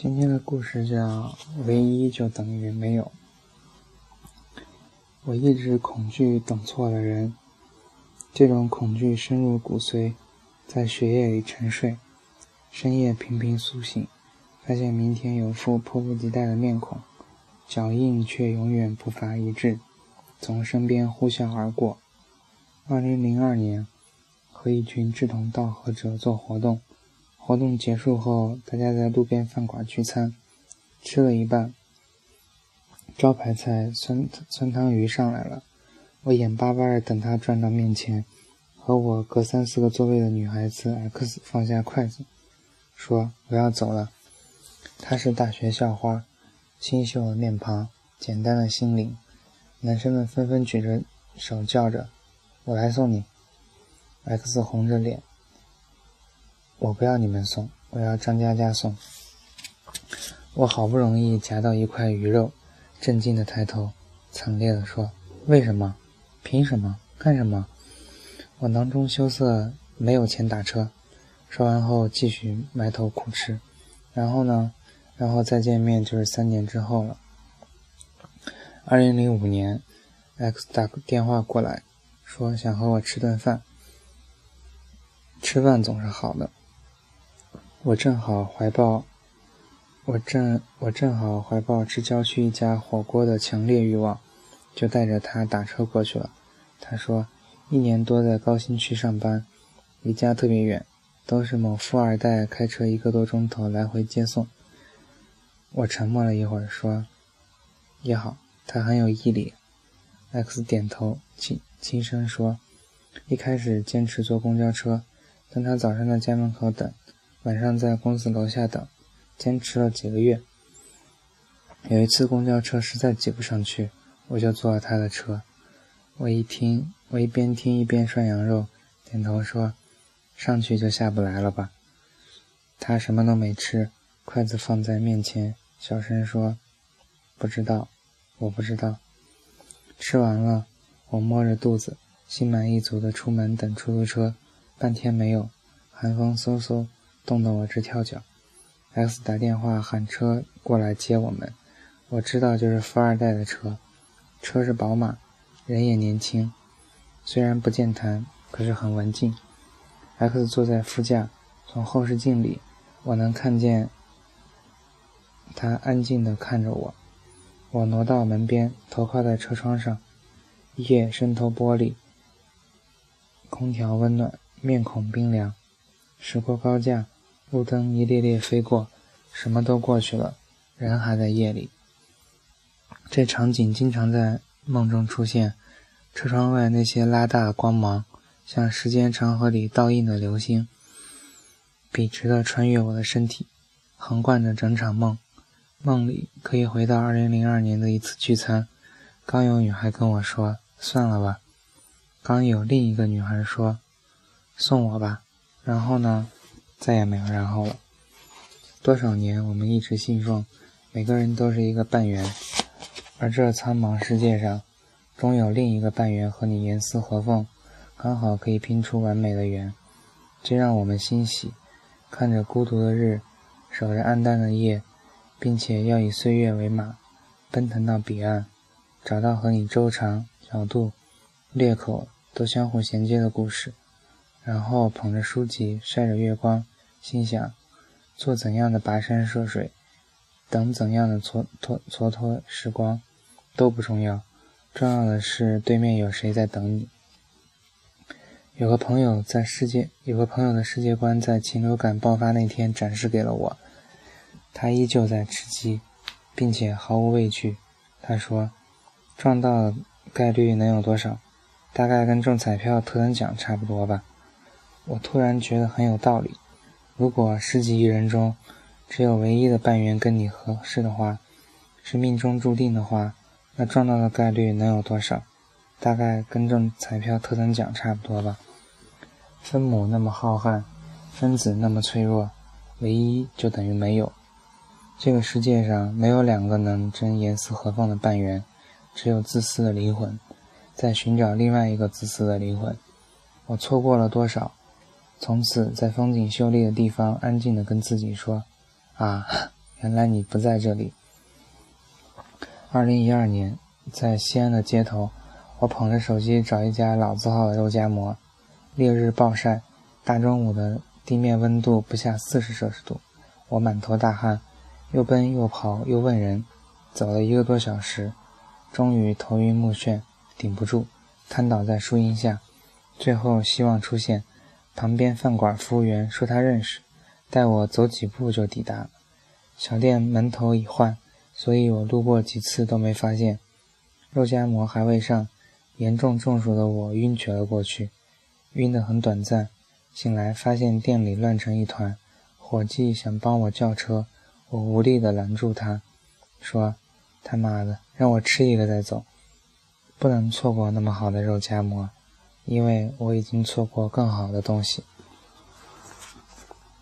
今天的故事叫“唯一就等于没有”。我一直恐惧等错了人，这种恐惧深入骨髓，在血液里沉睡。深夜频频苏醒，发现明天有副迫不及待的面孔，脚印却永远步伐一致，从身边呼啸而过。二零零二年，和一群志同道合者做活动。活动结束后，大家在路边饭馆聚餐，吃了一半，招牌菜酸酸汤鱼上来了。我眼巴巴的等他转到面前，和我隔三四个座位的女孩子 X 放下筷子，说：“我要走了。”她是大学校花，清秀的面庞，简单的心灵。男生们纷纷举着手叫着：“我来送你。”X 红着脸。我不要你们送，我要张佳佳送。我好不容易夹到一块鱼肉，震惊的抬头，惨烈的说：“为什么？凭什么？干什么？”我囊中羞涩，没有钱打车。说完后，继续埋头苦吃。然后呢？然后再见面就是三年之后了。二零零五年，X 打个电话过来，说想和我吃顿饭。吃饭总是好的。我正好怀抱，我正我正好怀抱吃郊区一家火锅的强烈欲望，就带着他打车过去了。他说，一年多在高新区上班，离家特别远，都是某富二代开车一个多钟头来回接送。我沉默了一会儿，说，也好，他很有毅力。X 点头，轻轻声说，一开始坚持坐公交车，等他早上在家门口等。晚上在公司楼下等，坚持了几个月。有一次公交车实在挤不上去，我就坐了他的车。我一听，我一边听一边涮羊肉，点头说：“上去就下不来了吧？”他什么都没吃，筷子放在面前，小声说：“不知道，我不知道。”吃完了，我摸着肚子，心满意足的出门等出租车。半天没有，寒风嗖嗖。冻得我直跳脚，X 打电话喊车过来接我们。我知道就是富二代的车，车是宝马，人也年轻，虽然不健谈，可是很文静。X 坐在副驾，从后视镜里，我能看见他安静地看着我。我挪到门边，头靠在车窗上，夜渗透玻璃，空调温暖，面孔冰凉。驶过高架。路灯一列列飞过，什么都过去了，人还在夜里。这场景经常在梦中出现。车窗外那些拉大光芒，像时间长河里倒映的流星，笔直地穿越我的身体，横贯着整场梦。梦里可以回到2002年的一次聚餐，刚有女孩跟我说：“算了吧。”刚有另一个女孩说：“送我吧。”然后呢？再也没有然后了。多少年，我们一直信奉，每个人都是一个半圆，而这苍茫世界上，终有另一个半圆和你严丝合缝，刚好可以拼出完美的圆。这让我们欣喜，看着孤独的日，守着暗淡的夜，并且要以岁月为马，奔腾到彼岸，找到和你周长、角度、裂口都相互衔接的故事。然后捧着书籍，晒着月光，心想：做怎样的跋山涉水，等怎样的蹉跎蹉跎时光，都不重要。重要的是对面有谁在等你。有个朋友在世界，有个朋友的世界观在禽流感爆发那天展示给了我。他依旧在吃鸡，并且毫无畏惧。他说：“撞到概率能有多少？大概跟中彩票特等奖差不多吧。”我突然觉得很有道理。如果十几亿人中只有唯一的半圆跟你合适的话，是命中注定的话，那撞到的概率能有多少？大概跟中彩票特等奖差不多吧。分母那么浩瀚，分子那么脆弱，唯一就等于没有。这个世界上没有两个能真严丝合缝的半圆，只有自私的灵魂在寻找另外一个自私的灵魂。我错过了多少？从此，在风景秀丽的地方，安静地跟自己说：“啊，原来你不在这里。二零一二年，在西安的街头，我捧着手机找一家老字号的肉夹馍。烈日暴晒，大中午的地面温度不下四十摄氏度，我满头大汗，又奔又跑又问人，走了一个多小时，终于头晕目眩，顶不住，瘫倒在树荫下。最后希望出现，旁边饭馆服务员说他认识，带我走几步就抵达了。小店门头已换。所以我路过几次都没发现，肉夹馍还未上，严重中暑的我晕厥了过去，晕得很短暂。醒来发现店里乱成一团，伙计想帮我叫车，我无力地拦住他，说：“他妈的，让我吃一个再走，不能错过那么好的肉夹馍，因为我已经错过更好的东西。”